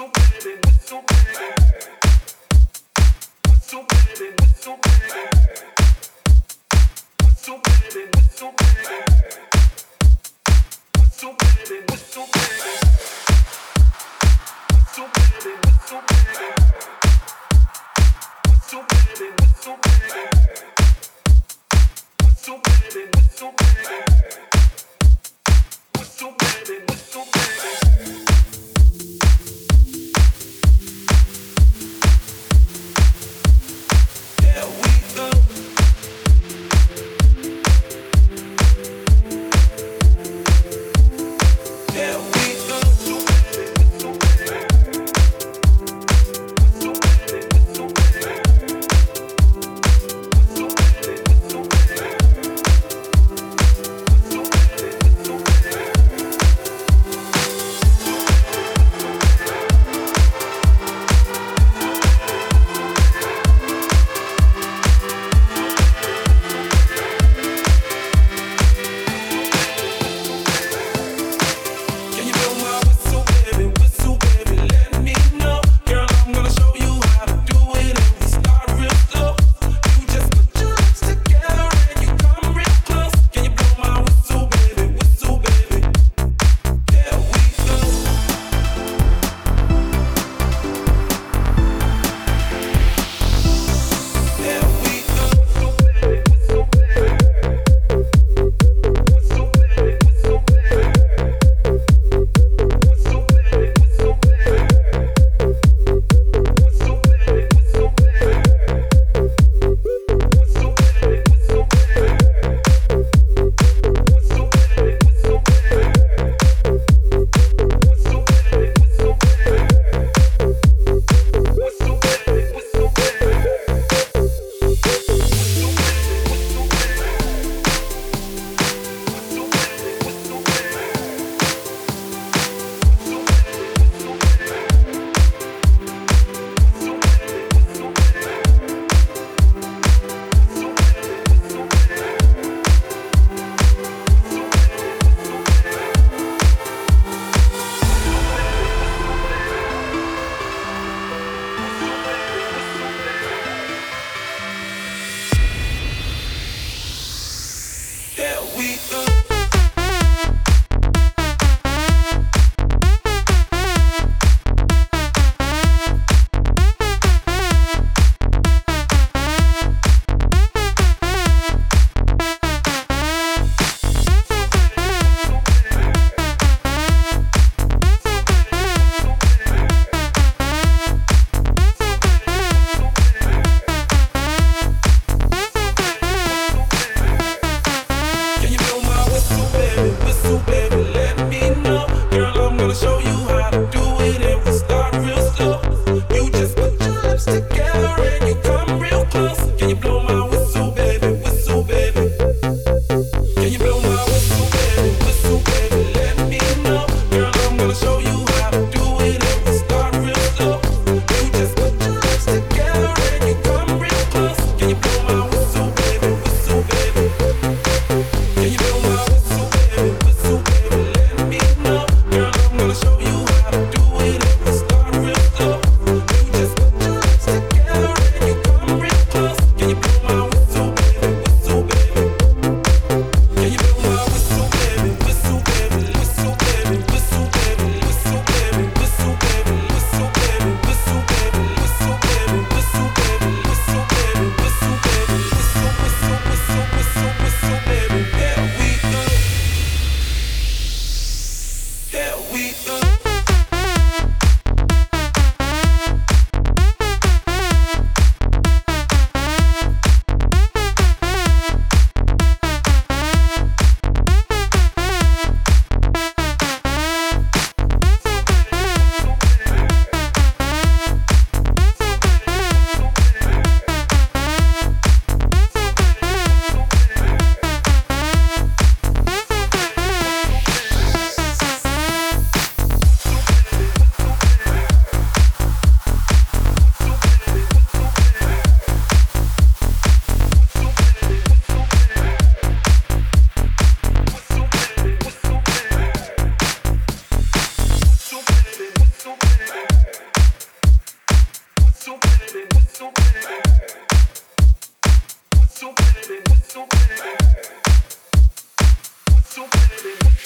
so baby, so baby.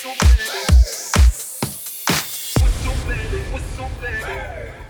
So bad? What's so bad? What's so?